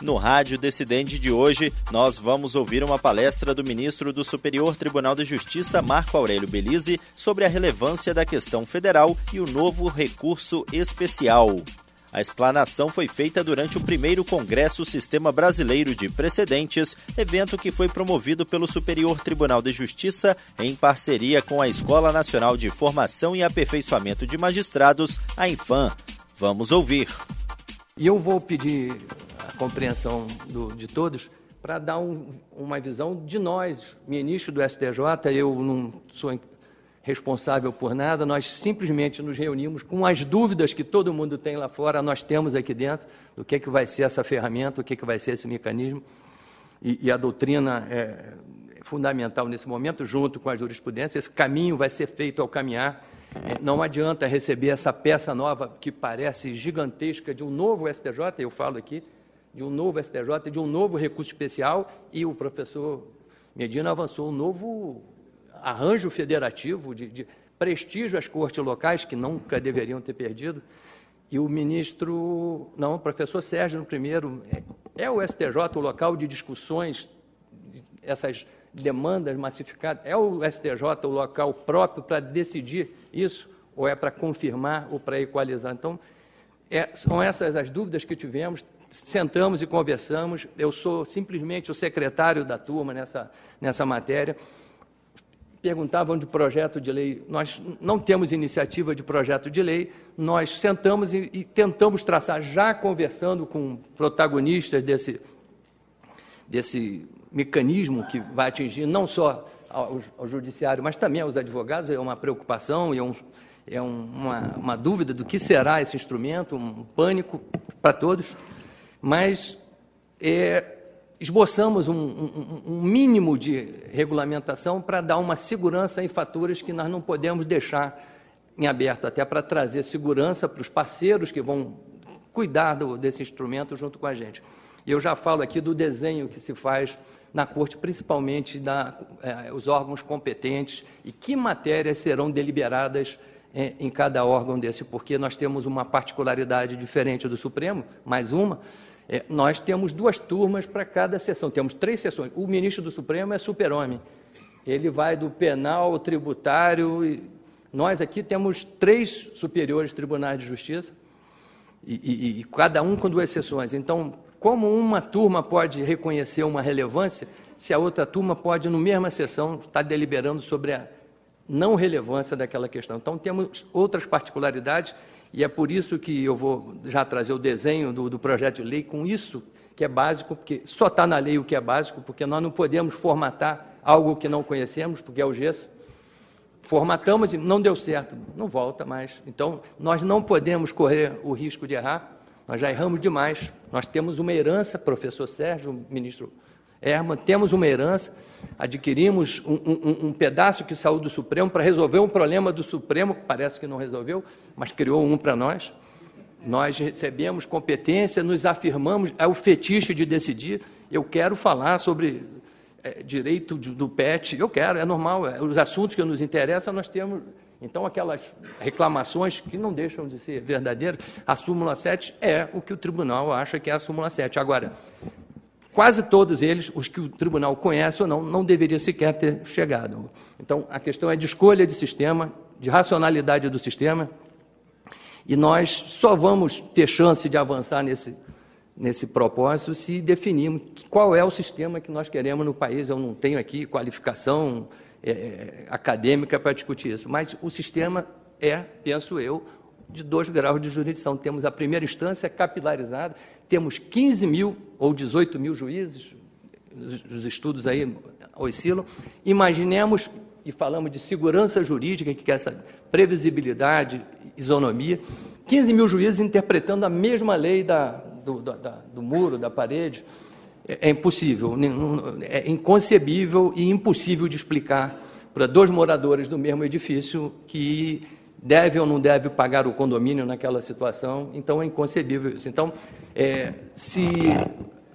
No Rádio Decidente de hoje, nós vamos ouvir uma palestra do ministro do Superior Tribunal de Justiça, Marco Aurélio Belize, sobre a relevância da questão federal e o novo recurso especial. A explanação foi feita durante o primeiro Congresso Sistema Brasileiro de Precedentes, evento que foi promovido pelo Superior Tribunal de Justiça em parceria com a Escola Nacional de Formação e Aperfeiçoamento de Magistrados, a Infam. Vamos ouvir. E eu vou pedir compreensão do, de todos, para dar um, uma visão de nós, ministro do STJ, eu não sou responsável por nada, nós simplesmente nos reunimos com as dúvidas que todo mundo tem lá fora, nós temos aqui dentro, do que, é que vai ser essa ferramenta, o que, é que vai ser esse mecanismo, e, e a doutrina é fundamental nesse momento, junto com a jurisprudência, esse caminho vai ser feito ao caminhar, não adianta receber essa peça nova que parece gigantesca de um novo STJ, eu falo aqui, de um novo STJ, de um novo recurso especial, e o professor Medina avançou um novo arranjo federativo de, de prestígio às cortes locais, que nunca deveriam ter perdido. E o ministro, não, o professor Sérgio, no primeiro, é, é o STJ o local de discussões, essas demandas massificadas, é o STJ o local próprio para decidir isso, ou é para confirmar ou para equalizar? Então, é, são essas as dúvidas que tivemos, sentamos e conversamos. Eu sou simplesmente o secretário da turma nessa, nessa matéria. Perguntavam de projeto de lei. Nós não temos iniciativa de projeto de lei. Nós sentamos e, e tentamos traçar, já conversando com protagonistas desse, desse mecanismo que vai atingir não só ao, ao judiciário, mas também aos advogados. É uma preocupação e é um, é uma, uma, dúvida do que será esse instrumento, um pânico para todos mas é, esboçamos um, um, um, mínimo de regulamentação para dar uma segurança em fatores que nós não podemos deixar em aberto, até para trazer segurança para os parceiros que vão cuidar do, desse instrumento junto com a gente. E eu já falo aqui do desenho que se faz na Corte, principalmente da, é, os órgãos competentes e que matérias serão deliberadas é, em cada órgão desse, porque nós temos uma particularidade diferente do Supremo, mais uma, é, nós temos duas turmas para cada sessão, temos três sessões. O ministro do Supremo é super-homem. Ele vai do penal ao tributário. E nós aqui temos três superiores tribunais de justiça, e, e, e cada um com duas sessões. Então, como uma turma pode reconhecer uma relevância, se a outra turma pode, no mesma sessão, estar deliberando sobre a não relevância daquela questão. Então, temos outras particularidades e é por isso que eu vou já trazer o desenho do, do projeto de lei com isso que é básico, porque só está na lei o que é básico, porque nós não podemos formatar algo que não conhecemos, porque é o gesso. Formatamos e não deu certo, não volta mais. Então, nós não podemos correr o risco de errar, nós já erramos demais. Nós temos uma herança, professor Sérgio, ministro Herman, temos uma herança, adquirimos um, um, um, pedaço que saiu do Supremo para resolver um problema do Supremo, que parece que não resolveu, mas criou um para nós. Nós recebemos competência, nos afirmamos, é o fetiche de decidir. Eu quero falar sobre é, direito do PET, eu quero, é normal, é, os assuntos que nos interessam, nós temos. Então, aquelas reclamações que não deixam de ser verdadeiras, a súmula 7 é o que o tribunal acha que é a súmula 7. Agora, quase todos eles, os que o tribunal conhece ou não, não deveria sequer ter chegado. Então, a questão é de escolha de sistema, de racionalidade do sistema, e nós só vamos ter chance de avançar nesse, nesse propósito se definirmos qual é o sistema que nós queremos no país. Eu não tenho aqui qualificação é, acadêmica para discutir isso, mas o sistema é, penso eu, de dois graus de jurisdição. Temos a primeira instância capilarizada, temos 15 mil ou 18 mil juízes, os estudos aí oscilam. Imaginemos, e falamos de segurança jurídica, que é essa previsibilidade, isonomia, 15 mil juízes interpretando a mesma lei da, do, da, do muro, da parede. É, é impossível, é inconcebível e impossível de explicar para dois moradores do mesmo edifício que deve ou não deve pagar o condomínio naquela situação. Então, é inconcebível isso. Então, é, se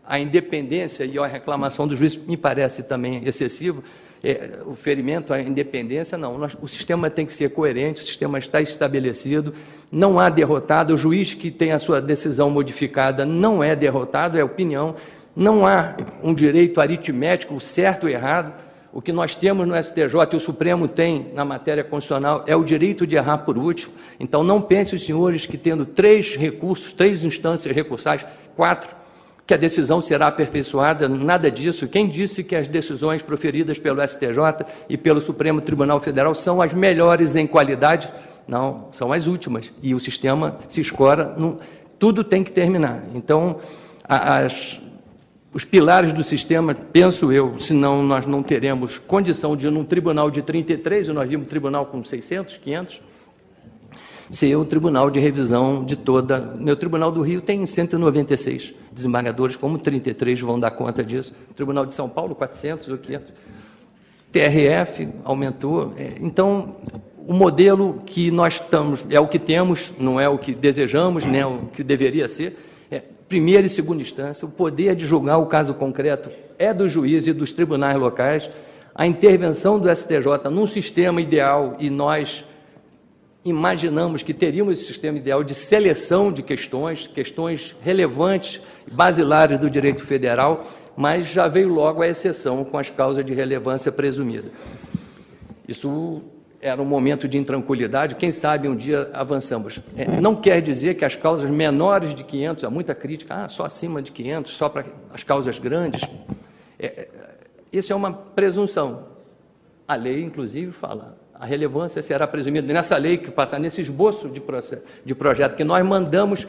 a independência e a reclamação do juiz me parece também excessivo, é, o ferimento à independência, não. Nós, o sistema tem que ser coerente, o sistema está estabelecido, não há derrotado, o juiz que tem a sua decisão modificada não é derrotado, é opinião, não há um direito aritmético, certo ou errado. O que nós temos no STJ e o Supremo tem na matéria constitucional é o direito de errar por último. Então, não pense os senhores que, tendo três recursos, três instâncias recursais, quatro, que a decisão será aperfeiçoada, nada disso. Quem disse que as decisões proferidas pelo STJ e pelo Supremo Tribunal Federal são as melhores em qualidade? Não, são as últimas. E o sistema se escora, no... tudo tem que terminar. Então, as, os pilares do sistema, penso eu, senão nós não teremos condição de, num tribunal de 33, e nós vimos um tribunal com 600, 500, ser um tribunal de revisão de toda. Meu tribunal do Rio tem 196 desembargadores, como 33 vão dar conta disso. O tribunal de São Paulo, 400 ou 500. TRF aumentou. É, então, o modelo que nós estamos, é o que temos, não é o que desejamos, nem é o que deveria ser primeira e segunda instância, o poder de julgar o caso concreto é do juiz e dos tribunais locais, a intervenção do STJ num sistema ideal, e nós imaginamos que teríamos esse sistema ideal de seleção de questões, questões relevantes, basilares do direito federal, mas já veio logo a exceção com as causas de relevância presumida. Isso era um momento de intranquilidade, quem sabe um dia avançamos. É, não quer dizer que as causas menores de 500, há muita crítica, ah, só acima de 500, só para as causas grandes. É, é, isso é uma presunção. A lei, inclusive, fala, a relevância será presumida nessa lei que passa, nesse esboço de, processo, de projeto que nós mandamos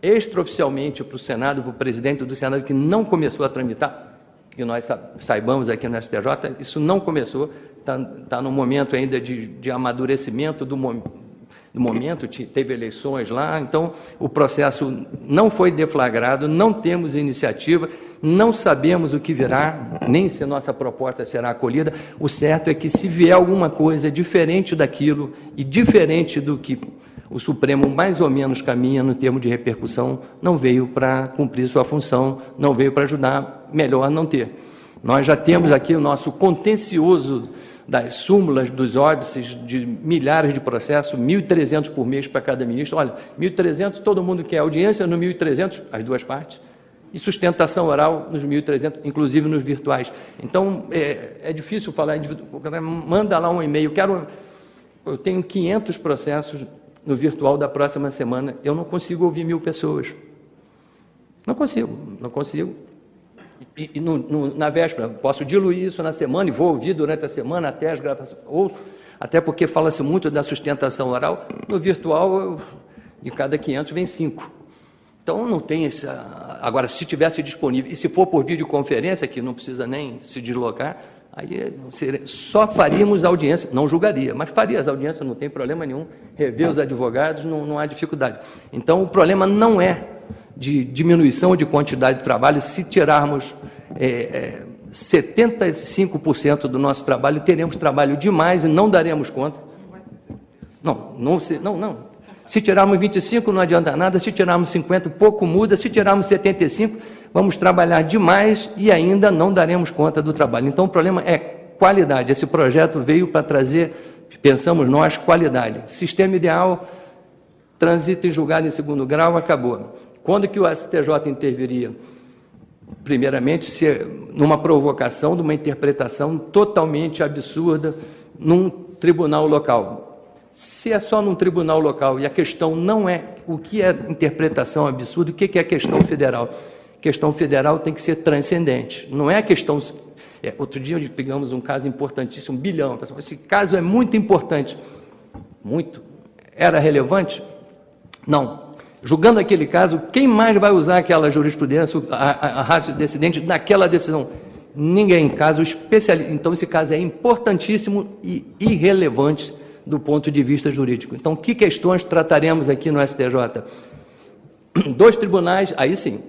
extraoficialmente para o Senado, para o presidente do Senado, que não começou a tramitar, que nós saibamos aqui no STJ, isso não começou, está tá no momento ainda de, de amadurecimento do, do momento, teve eleições lá, então o processo não foi deflagrado, não temos iniciativa, não sabemos o que virá, nem se nossa proposta será acolhida. O certo é que se vier alguma coisa diferente daquilo e diferente do que o Supremo mais ou menos caminha no termo de repercussão, não veio para cumprir sua função, não veio para ajudar, melhor não ter. Nós já temos aqui o nosso contencioso das súmulas dos óbices de milhares de processos, 1.300 por mês para cada ministro. Olha, 1.300, todo mundo quer audiência no 1.300, as duas partes, e sustentação oral nos 1.300, inclusive nos virtuais. Então, é, é difícil falar, manda lá um e-mail, quero, eu tenho 500 processos no virtual da próxima semana, eu não consigo ouvir mil pessoas. Não consigo, não consigo. E, e no, no, na véspera, posso diluir isso na semana e vou ouvir durante a semana até as gravações. Ouço, até porque fala-se muito da sustentação oral. No virtual, eu, de cada 500 vem 5. Então não tem essa. Agora, se tivesse disponível, e se for por videoconferência, que não precisa nem se deslocar, aí só faríamos audiência, não julgaria, mas faria as audiências, não tem problema nenhum. Rever os advogados, não, não há dificuldade. Então o problema não é de diminuição de quantidade de trabalho, se tirarmos é, é, 75% do nosso trabalho, teremos trabalho demais e não daremos conta. Não, não, se, não, não. Se tirarmos 25, não adianta nada. Se tirarmos 50, pouco muda. Se tirarmos 75, vamos trabalhar demais e ainda não daremos conta do trabalho. Então, o problema é qualidade. Esse projeto veio para trazer, pensamos nós, qualidade. Sistema ideal, trânsito e julgado em segundo grau, acabou. Quando que o STJ interviria? Primeiramente, se numa provocação de uma interpretação totalmente absurda num tribunal local. Se é só num tribunal local e a questão não é o que é interpretação absurda, o que é questão federal? questão federal tem que ser transcendente. Não é a questão. É, outro dia pegamos um caso importantíssimo, um bilhão. Esse caso é muito importante. Muito. Era relevante? Não julgando aquele caso, quem mais vai usar aquela jurisprudência, a, a, a decidente naquela decisão? Ninguém. Caso especialista. Então, esse caso é importantíssimo e irrelevante do ponto de vista jurídico. Então, que questões trataremos aqui no STJ? Dois tribunais, aí sim.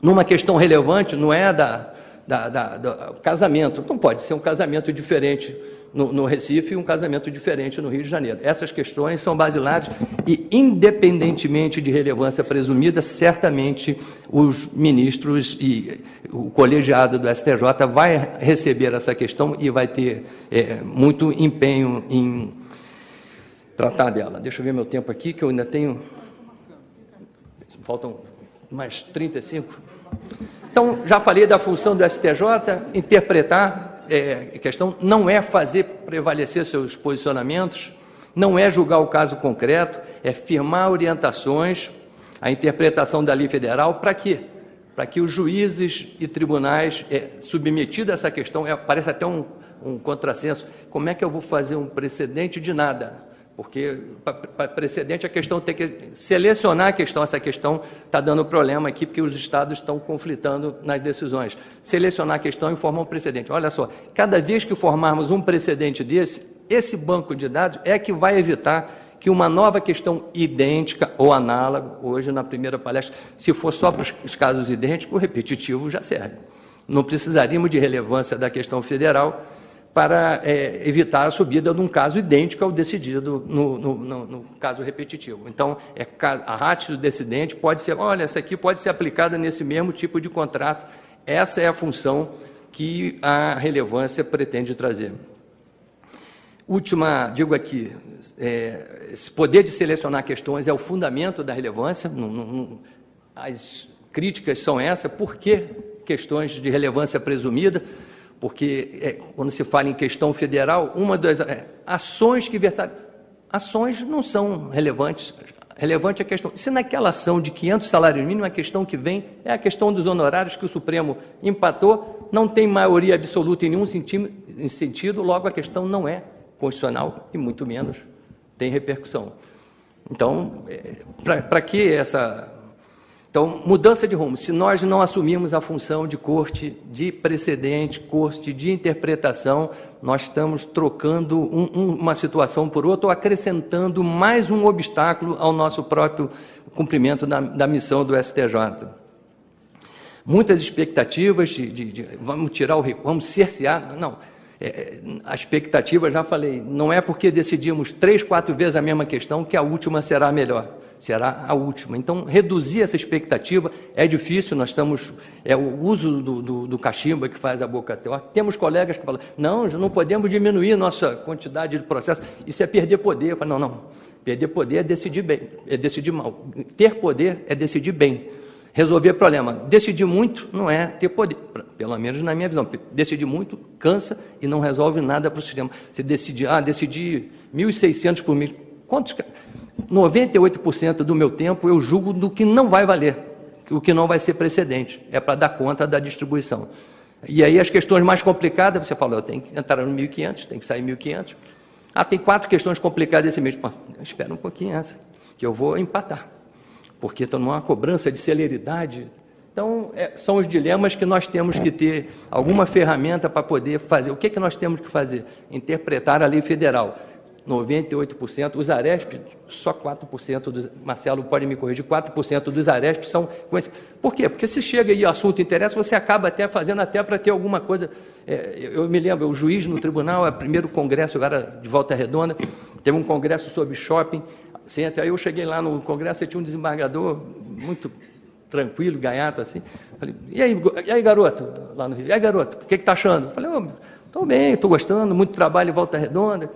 Numa questão relevante, não é da, da, da, do casamento. Não pode ser um casamento diferente no, no, Recife e um casamento diferente no Rio de Janeiro. Essas questões são basilares e, independentemente de relevância presumida, certamente os ministros e o colegiado do STJ vai receber essa questão e vai ter é, muito empenho em tratar dela. Deixa eu ver meu tempo aqui, que eu ainda tenho. Faltam mais 35. Então, já falei da função do STJ, interpretar é, questão não é fazer prevalecer seus posicionamentos, não é julgar o caso concreto, é firmar orientações, a interpretação da lei federal, para quê? Para que os juízes e tribunais é, submetidos a essa questão, é, parece até um, um contrassenso, como é que eu vou fazer um precedente de nada? Porque, para precedente, a questão tem que selecionar a questão. Essa questão está dando problema aqui, porque os estados estão conflitando nas decisões. Selecionar a questão e formar um precedente. Olha só, cada vez que formarmos um precedente desse, esse banco de dados é que vai evitar que uma nova questão idêntica ou análoga, hoje na primeira palestra, se for só para os casos idênticos, o repetitivo já serve. Não precisaríamos de relevância da questão federal para é, evitar a subida de um caso idêntico ao decidido no, no, no, no caso repetitivo. Então, é, a ratio do decidente pode ser, olha, essa aqui pode ser aplicada nesse mesmo tipo de contrato. Essa é a função que a relevância pretende trazer. Última, digo aqui, é, esse poder de selecionar questões é o fundamento da relevância. As críticas são essas. Por que questões de relevância presumida? Porque é, quando se fala em questão federal, uma das é, ações que versaram, ações não são relevantes. Relevante é a questão. Se naquela ação de 500 salários mínimos, a questão que vem é a questão dos honorários que o Supremo empatou, não tem maioria absoluta em nenhum sentido, logo a questão não é constitucional e muito menos tem repercussão. Então, é, para que essa então, mudança de rumo. Se nós não assumirmos a função de corte de precedente, corte de interpretação, nós estamos trocando um, um, uma situação por outra ou acrescentando mais um obstáculo ao nosso próprio cumprimento da, da missão do STJ. Muitas expectativas de, de, de vamos tirar o vamos cercear. Não. É, a expectativa, já falei, não é porque decidimos três, quatro vezes a mesma questão que a última será melhor será a última. Então, reduzir essa expectativa é difícil, nós estamos, é o uso do, do, do cachimbo que faz a boca teórica. Temos colegas que falam, não, não podemos diminuir nossa quantidade de processo, isso é perder poder. Eu falo, não, não, perder poder é decidir bem, é decidir mal. Ter poder é decidir bem. Resolver problema. Decidir muito não é ter poder, pelo menos na minha visão. Decidir muito cansa e não resolve nada para o sistema. Você decidir, ah, decidir 1.600 por mês. Quantos 98% do meu tempo eu julgo do que não vai valer, o que não vai ser precedente, é para dar conta da distribuição. E aí as questões mais complicadas, você fala, eu tenho que entrar no 1.500, tem que sair 1.500. Ah, tem quatro questões complicadas esse mês. Espera um pouquinho essa, que eu vou empatar, porque estou numa cobrança de celeridade. Então, é, são os dilemas que nós temos que ter alguma ferramenta para poder fazer. O que, é que nós temos que fazer? Interpretar a lei federal 98%, os Aresp, só 4% dos, Marcelo pode me corrigir, 4% dos Aresp são. Por quê? Porque se chega e o assunto interessa, você acaba até fazendo até para ter alguma coisa. É, eu me lembro, o juiz no tribunal, é o primeiro congresso agora de volta redonda, teve um congresso sobre shopping. Assim, até aí eu cheguei lá no congresso e tinha um desembargador muito tranquilo, gaiato, assim. Falei, e aí, e aí garoto? Lá no Rio, e aí, garoto, o que está achando? Falei, estou oh, bem, estou gostando, muito trabalho em volta redonda.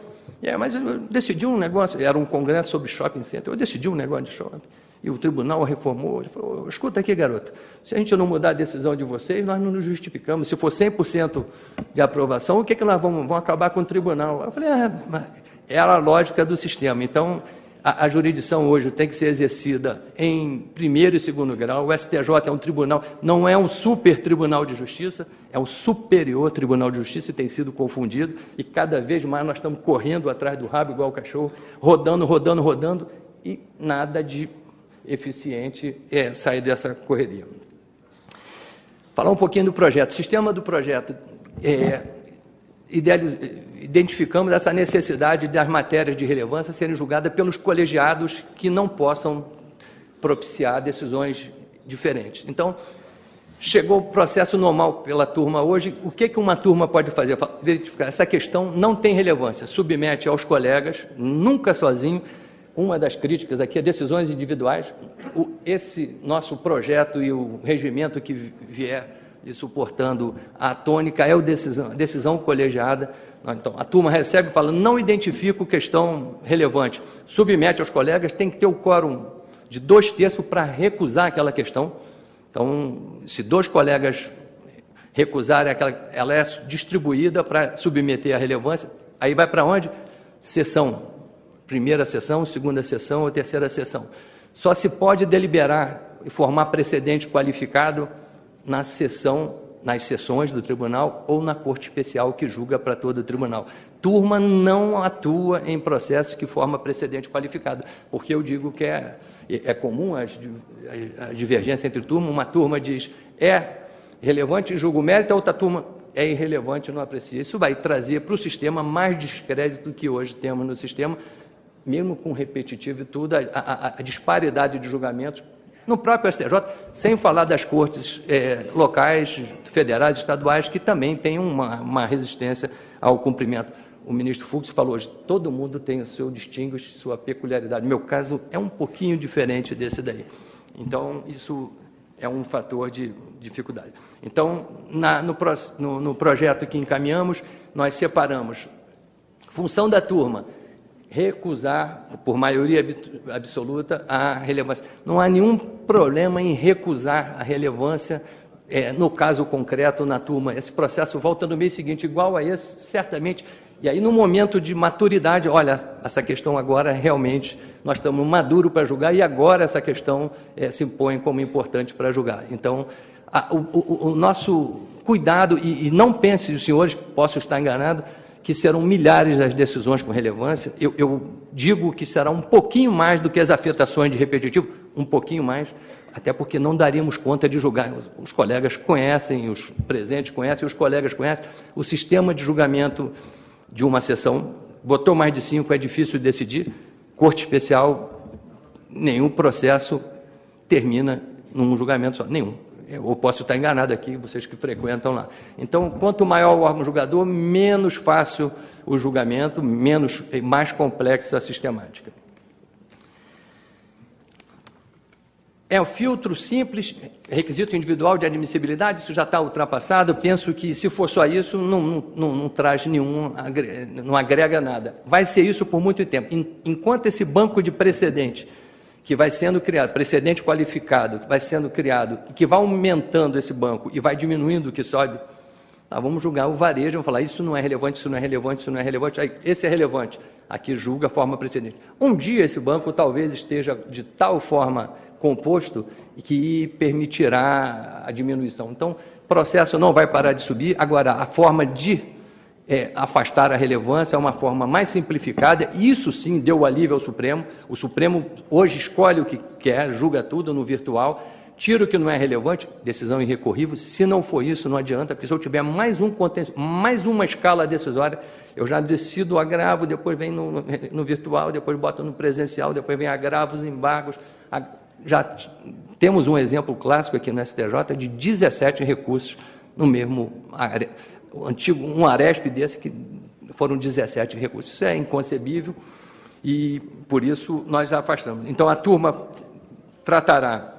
É, mas eu decidi um negócio, era um congresso sobre shopping center, eu decidi um negócio de shopping. E o tribunal reformou, ele falou, escuta aqui, garoto, se a gente não mudar a decisão de vocês, nós não nos justificamos. Se for 100% de aprovação, o que, que nós vamos, vamos acabar com o tribunal? Eu falei, é, era a lógica do sistema. Então, a, a, jurisdição hoje tem que ser exercida em primeiro e segundo grau. O STJ é um tribunal, não é um super tribunal de justiça, é um superior tribunal de justiça e tem sido confundido. E cada vez mais nós estamos correndo atrás do rabo igual o cachorro, rodando, rodando, rodando, e nada de eficiente é sair dessa correria. Falar um pouquinho do projeto. O sistema do projeto é, identificamos essa necessidade das matérias de relevância serem julgadas pelos colegiados que não possam propiciar decisões diferentes. Então, Chegou o processo normal pela turma hoje, o que, que uma turma pode fazer? Verificar essa questão não tem relevância, submete aos colegas, nunca sozinho. Uma das críticas aqui é decisões individuais. Esse nosso projeto e o regimento que vier e suportando a tônica é a decisão, decisão colegiada. Então, a turma recebe e fala, não identifico questão relevante. Submete aos colegas, tem que ter o quórum de dois terços para recusar aquela questão então, se dois colegas recusarem, aquela, ela é distribuída para submeter à relevância. Aí vai para onde? Sessão. Primeira sessão, segunda sessão ou terceira sessão. Só se pode deliberar e formar precedente qualificado na sessão, nas sessões do tribunal ou na corte especial que julga para todo o tribunal. Turma não atua em processos que forma precedente qualificado, porque eu digo que é é comum a, divergência entre turmas, uma turma diz é relevante e julga o mérito, a outra turma é irrelevante não aprecia. Isso vai trazer para o sistema mais descrédito que hoje temos no sistema, mesmo com repetitivo e tudo, a, a, a disparidade de julgamentos no próprio STJ, sem falar das cortes é, locais, federais, estaduais, que também têm uma, uma resistência ao cumprimento o ministro Fux falou hoje, todo mundo tem o seu distinguish, sua peculiaridade. Meu caso é um pouquinho diferente desse daí. Então, isso é um fator de dificuldade. Então, na, no, no, no projeto que encaminhamos, nós separamos função da turma, recusar, por maioria absoluta, a relevância. Não há nenhum problema em recusar a relevância é, no caso concreto na turma. Esse processo volta no mês seguinte, igual a esse, certamente e aí, no momento de maturidade, olha, essa questão agora realmente nós estamos maduros para julgar e agora essa questão é, se impõe como importante para julgar. Então, a, o, o, o, nosso cuidado, e, e, não pense, os senhores, posso estar enganado, que serão milhares as decisões com relevância. Eu, eu digo que será um pouquinho mais do que as afetações de repetitivo, um pouquinho mais, até porque não daríamos conta de julgar. Os colegas conhecem, os presentes conhecem, os colegas conhecem o sistema de julgamento de uma sessão, botou mais de cinco, é difícil decidir. Corte especial, nenhum processo termina num julgamento só, nenhum. Eu posso estar enganado aqui, vocês que frequentam lá. Então, quanto maior o órgão julgador, menos fácil o julgamento, menos mais complexa a sistemática. É um filtro simples, requisito individual de admissibilidade, isso já está ultrapassado. Penso que, se for só isso, não, não, não, traz nenhum, não agrega nada. Vai ser isso por muito tempo. Enquanto esse banco de precedente, que vai sendo criado, precedente qualificado, que vai sendo criado, que vai aumentando esse banco e vai diminuindo o que sobe, tá, vamos julgar o varejo, vamos falar, isso não é relevante, isso não é relevante, isso não é relevante, aí, esse é relevante. Aqui julga a forma precedente. Um dia esse banco talvez esteja de tal forma composto que permitirá a diminuição. Então, o processo não vai parar de subir. Agora, a forma de é, afastar a relevância é uma forma mais simplificada. Isso sim deu alívio ao Supremo. O Supremo hoje escolhe o que quer, julga tudo no virtual, tira o que não é relevante, decisão irrecorrível. Se não for isso, não adianta, porque se eu tiver mais, um, mais uma escala decisória, eu já decido agravo, depois vem no, no, virtual, depois boto no presencial, depois vem agravos, embargos. Já temos um exemplo clássico aqui no STJ de 17 recursos no mesmo antigo um Aresp desse que foram 17 recursos. Isso é inconcebível e por isso nós afastamos. Então a turma tratará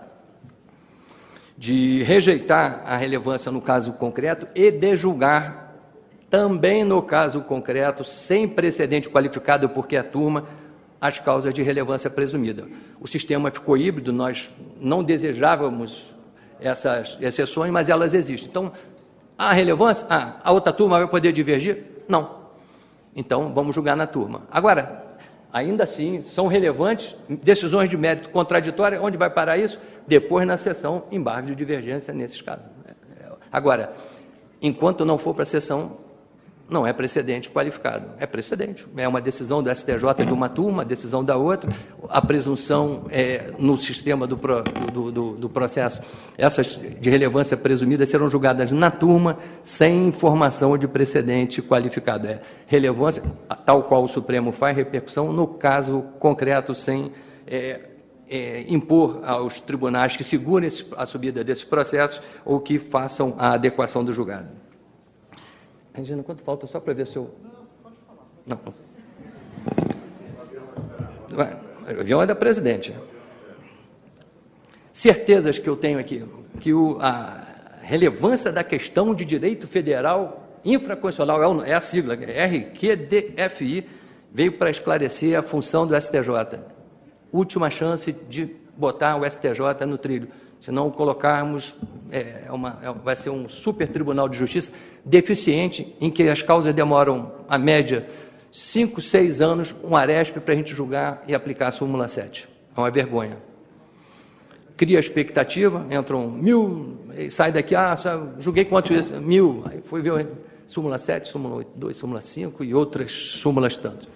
de rejeitar a relevância no caso concreto e de julgar também no caso concreto, sem precedente qualificado, porque a turma as causas de relevância presumida. O sistema ficou híbrido, nós não desejávamos essas exceções, mas elas existem. Então, há relevância? Ah, a outra turma vai poder divergir? Não. Então, vamos julgar na turma. Agora, ainda assim, são relevantes decisões de mérito contraditória. Onde vai parar isso? Depois na sessão, embargo de divergência nesses casos. Agora, enquanto não for para a sessão, não é precedente qualificado. É precedente. É uma decisão do STJ de uma turma, decisão da outra. A presunção é, no sistema do, do, do, do, processo, essas de relevância presumida serão julgadas na turma, sem informação de precedente qualificado. É relevância, tal qual o Supremo faz repercussão, no caso concreto, sem é, é, impor aos tribunais que segurem esse, a subida desses processos ou que façam a adequação do julgado. Regina, quanto falta só para ver se eu. Não. O avião é da presidente. Certezas que eu tenho aqui, que o, a relevância da questão de direito federal infraconstitucional, é, é a sigla, RQDFI, veio para esclarecer a função do STJ. Última chance de botar o STJ no trilho. Se não colocarmos, é, é uma, é, vai ser um super tribunal de justiça deficiente, em que as causas demoram, a média, cinco, seis anos, um aresp para a gente julgar e aplicar a súmula 7. É uma vergonha. Cria expectativa, entram mil, sai daqui, ah, julguei quanto isso? Mil. Aí foi ver súmula 7, súmula 8, 2, súmula 5 e outras súmulas tantas.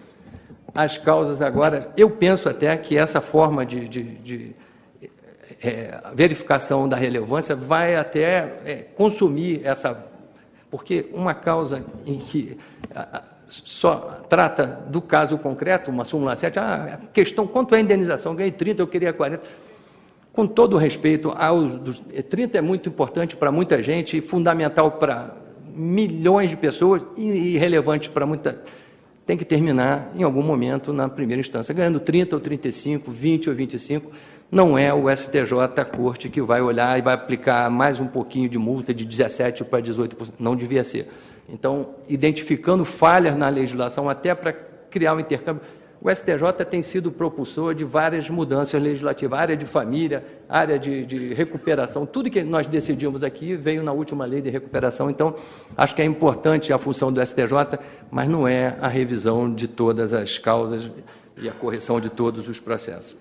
As causas agora, eu penso até que essa forma de, de, de é, verificação da relevância vai até é, consumir essa. Porque uma causa em que só trata do caso concreto, uma súmula 7, ah, a questão quanto é a indenização, ganhei 30, eu queria 40. Com todo o respeito, aos, dos, 30 é muito importante para muita gente fundamental para milhões de pessoas e, e relevante para muita. Tem que terminar em algum momento na primeira instância, ganhando 30 ou 35, 20 ou 25. Não é o STJ, a corte, que vai olhar e vai aplicar mais um pouquinho de multa de 17% para 18%. Não devia ser. Então, identificando falhas na legislação, até para criar um intercâmbio, o STJ tem sido propulsor de várias mudanças legislativas, área de família, área de, de, recuperação, tudo que nós decidimos aqui veio na última lei de recuperação. Então, acho que é importante a função do STJ, mas não é a revisão de todas as causas e a correção de todos os processos.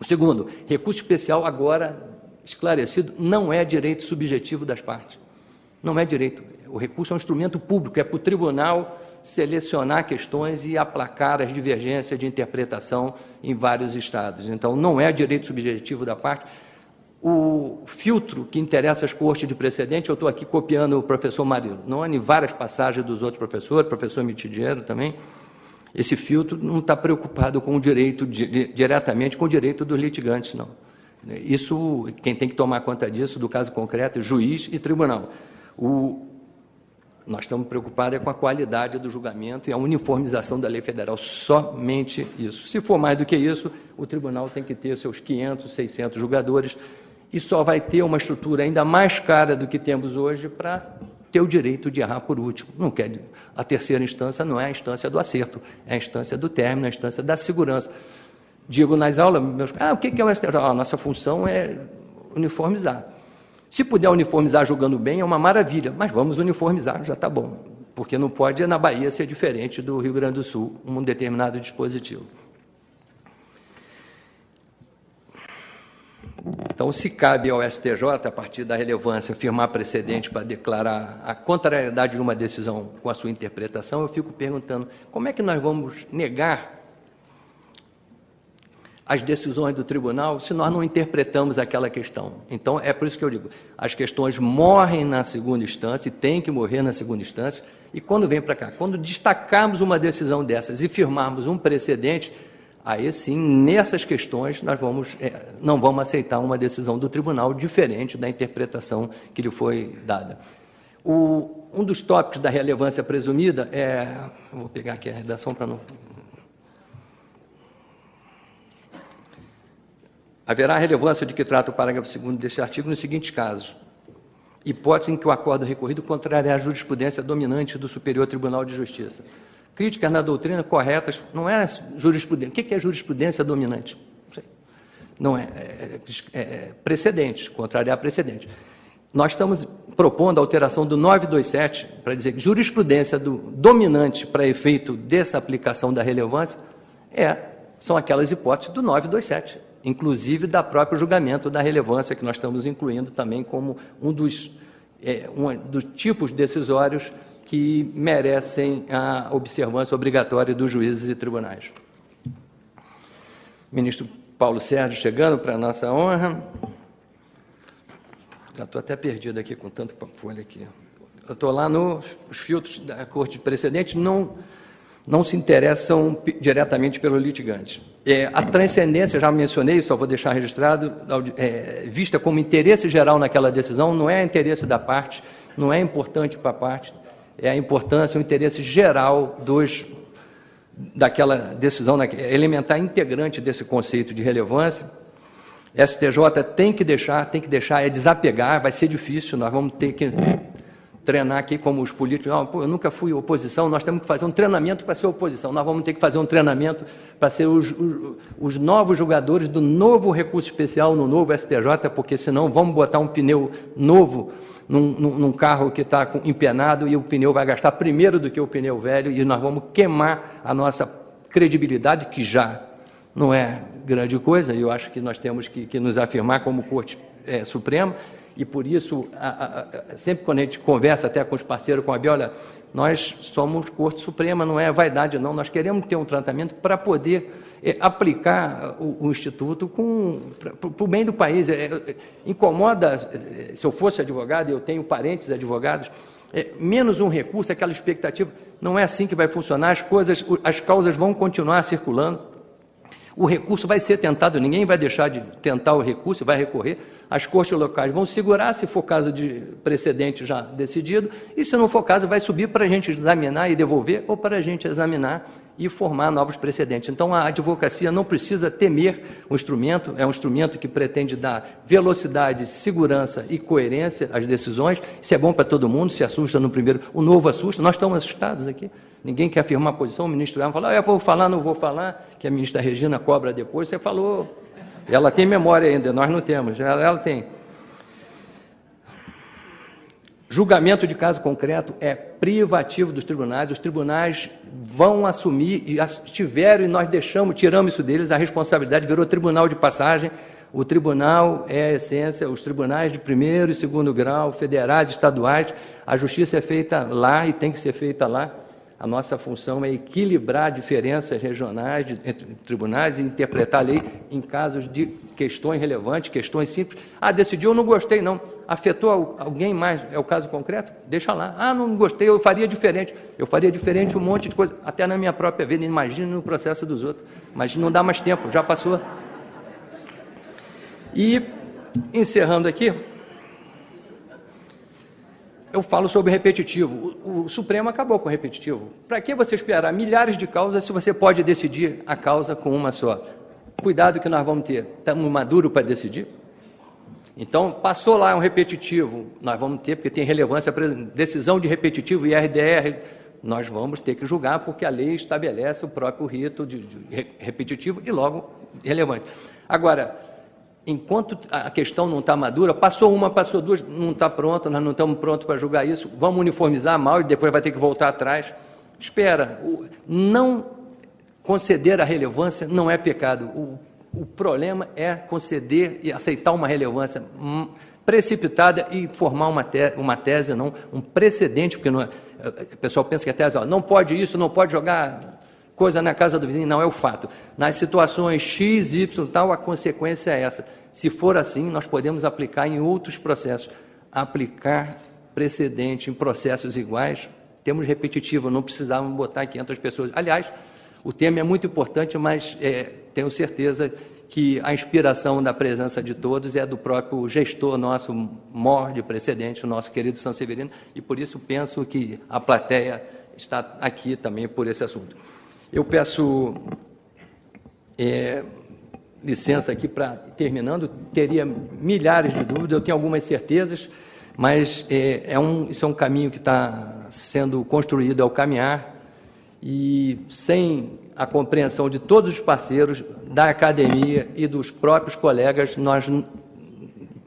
O segundo, recurso especial agora esclarecido não é direito subjetivo das partes. Não é direito. O recurso é um instrumento público, é para o tribunal selecionar questões e aplacar as divergências de interpretação em vários estados. Então, não é direito subjetivo da parte. O filtro que interessa às cortes de precedente, eu estou aqui copiando o professor Marilo Noni, várias passagens dos outros professores, professor Mitidiero também. Esse filtro não está preocupado com o direito, diretamente com o direito dos litigantes, não. Isso, quem tem que tomar conta disso, do caso concreto, é juiz e tribunal. O, nós estamos preocupados é com a qualidade do julgamento e a uniformização da lei federal, somente isso. Se for mais do que isso, o tribunal tem que ter seus 500, 600 julgadores e só vai ter uma estrutura ainda mais cara do que temos hoje para ter o direito de errar por último. Não quer a terceira instância não é a instância do acerto, é a instância do término, é a instância da segurança. Digo nas aulas, meus, ah, o que é o STJ? Ah, a nossa função é uniformizar. Se puder uniformizar jogando bem, é uma maravilha, mas vamos uniformizar, já está bom. Porque não pode na Bahia ser diferente do Rio Grande do Sul, um determinado dispositivo. Então, se cabe ao STJ, a partir da relevância, firmar precedente para declarar a contrariedade de uma decisão com a sua interpretação, eu fico perguntando como é que nós vamos negar as decisões do tribunal se nós não interpretamos aquela questão. Então, é por isso que eu digo: as questões morrem na segunda instância e têm que morrer na segunda instância. E quando vem para cá, quando destacarmos uma decisão dessas e firmarmos um precedente, aí sim, nessas questões, nós vamos, é, não vamos aceitar uma decisão do tribunal diferente da interpretação que lhe foi dada. O, um dos tópicos da relevância presumida é. Vou pegar aqui a redação para não Haverá relevância de que trata o parágrafo 2 deste artigo nos seguintes casos. Hipótese em que o acordo recorrido contraria a jurisprudência dominante do Superior Tribunal de Justiça. Críticas na doutrina corretas, não é jurisprudência. O que é jurisprudência dominante? Não é, é, é, é precedente, contrariar precedente. Nós estamos propondo a alteração do 927 para dizer que jurisprudência do dominante para efeito dessa aplicação da relevância é, são aquelas hipóteses do 927 inclusive da próprio julgamento da relevância, que nós estamos incluindo também como um dos, é, um dos tipos decisórios que merecem a observância obrigatória dos juízes e tribunais. Ministro Paulo Sérgio chegando para a nossa honra. Já estou até perdido aqui com tanto folha aqui. Eu estou lá nos filtros da corte precedente, não não se interessam diretamente pelo litigante. É, a transcendência, já mencionei, só vou deixar registrado, é, vista como interesse geral naquela decisão, não é interesse da parte, não é importante para a parte, é a importância, o interesse geral dos, daquela decisão, elementar integrante desse conceito de relevância. STJ tem que deixar, tem que deixar, é desapegar, vai ser difícil, nós vamos ter que treinar aqui como os políticos. Pô, eu nunca fui oposição, nós temos que fazer um treinamento para ser oposição. Nós vamos ter que fazer um treinamento para ser os, os, os, novos jogadores do novo recurso especial no novo STJ, porque senão vamos botar um pneu novo num, num, num carro que está empenado e o pneu vai gastar primeiro do que o pneu velho e nós vamos queimar a nossa credibilidade, que já não é grande coisa, e eu acho que nós temos que, que nos afirmar como Corte é, Suprema e por isso, a, a, sempre quando a gente conversa até com os parceiros, com a Bia, olha, nós somos Corte Suprema, não é vaidade não, nós queremos ter um tratamento para poder é, aplicar o, o, Instituto para o bem do país. É, é, incomoda, é, se eu fosse advogado, eu tenho parentes advogados, é, menos um recurso, aquela expectativa, não é assim que vai funcionar, as coisas, as causas vão continuar circulando. O recurso vai ser tentado, ninguém vai deixar de tentar o recurso, vai recorrer. As cortes locais vão segurar, se for caso de precedente já decidido, e se não for caso, vai subir para a gente examinar e devolver, ou para a gente examinar e formar novos precedentes. Então, a advocacia não precisa temer o instrumento, é um instrumento que pretende dar velocidade, segurança e coerência às decisões. Isso é bom para todo mundo, se assusta no primeiro, o novo assusta, nós estamos assustados aqui. Ninguém quer afirmar posição, o ministro Elmo fala, ah, eu vou falar, não vou falar, que a ministra Regina cobra depois, você falou. Ela tem memória ainda, nós não temos, ela, ela tem. Julgamento de caso concreto é privativo dos tribunais, os tribunais vão assumir, e tiveram, e nós deixamos, tiramos isso deles, a responsabilidade virou tribunal de passagem. O tribunal é a essência, os tribunais de primeiro e segundo grau, federais, estaduais, a justiça é feita lá e tem que ser feita lá. A nossa função é equilibrar diferenças regionais de, entre tribunais e interpretar a lei em casos de questões relevantes, questões simples. Ah, decidiu, eu não gostei, não. Afetou alguém mais? É o caso concreto? Deixa lá. Ah, não gostei, eu faria diferente. Eu faria diferente um monte de coisa, até na minha própria vida. Imagine no processo dos outros. Mas não dá mais tempo, já passou. E, encerrando aqui, eu falo sobre repetitivo. O, o Supremo acabou com o repetitivo. Para que você esperar milhares de causas se você pode decidir a causa com uma só? Cuidado que nós vamos ter. Estamos maduros para decidir? Então, passou lá um repetitivo, nós vamos ter, porque tem relevância, decisão de repetitivo e RDR, nós vamos ter que julgar, porque a lei estabelece o próprio rito de, de repetitivo e logo relevante. Agora, enquanto a questão não está madura, passou uma, passou duas, não está pronto, nós não estamos prontos para julgar isso, vamos uniformizar mal e depois vai ter que voltar atrás. Espera, não conceder a relevância não é pecado. O, o problema é conceder e aceitar uma relevância hum, precipitada e formar uma, te, uma tese, não um precedente, porque não é, o pessoal pensa que a tese ó, não pode isso, não pode jogar coisa na casa do vizinho, não é o fato. Nas situações X, Y, tal, a consequência é essa. Se for assim, nós podemos aplicar em outros processos. Aplicar precedente em processos iguais, temos repetitivo, não precisávamos botar 500 pessoas. Aliás, o tema é muito importante, mas é, tenho certeza que a inspiração da presença de todos é do próprio gestor nosso, mor de precedente, o nosso querido Severino, e por isso penso que a plateia está aqui também por esse assunto. Eu peço é, licença aqui para, terminando, teria milhares de dúvidas, eu tenho algumas certezas, mas é, é um, isso é um caminho que está sendo construído ao caminhar e sem a compreensão de todos os parceiros, da academia e dos próprios colegas, nós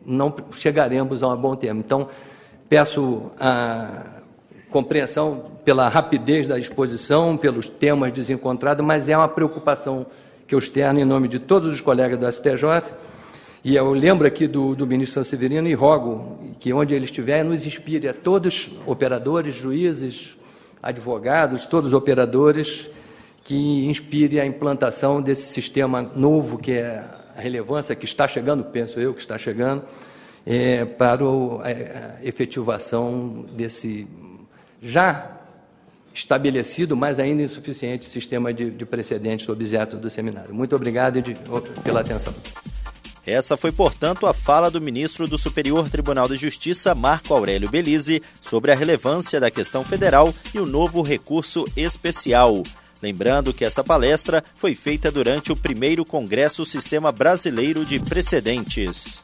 não chegaremos a um bom termo. Então, peço a compreensão pela rapidez da exposição, pelos temas desencontrados, mas é uma preocupação que eu externo em nome de todos os colegas do STJ. E eu lembro aqui do, do ministro Sanseverino e rogo que onde ele estiver nos inspire a todos, operadores, juízes, advogados, todos os operadores, que inspire a implantação desse sistema novo que é a relevância que está chegando, penso eu que está chegando, é, para a, a efetivação desse já estabelecido, mas ainda insuficiente, sistema de, de precedentes objeto do seminário. Muito obrigado de, pela atenção. Essa foi, portanto, a fala do ministro do Superior Tribunal de Justiça, Marco Aurélio Belize, sobre a relevância da questão federal e o novo recurso especial. Lembrando que essa palestra foi feita durante o primeiro Congresso Sistema Brasileiro de Precedentes.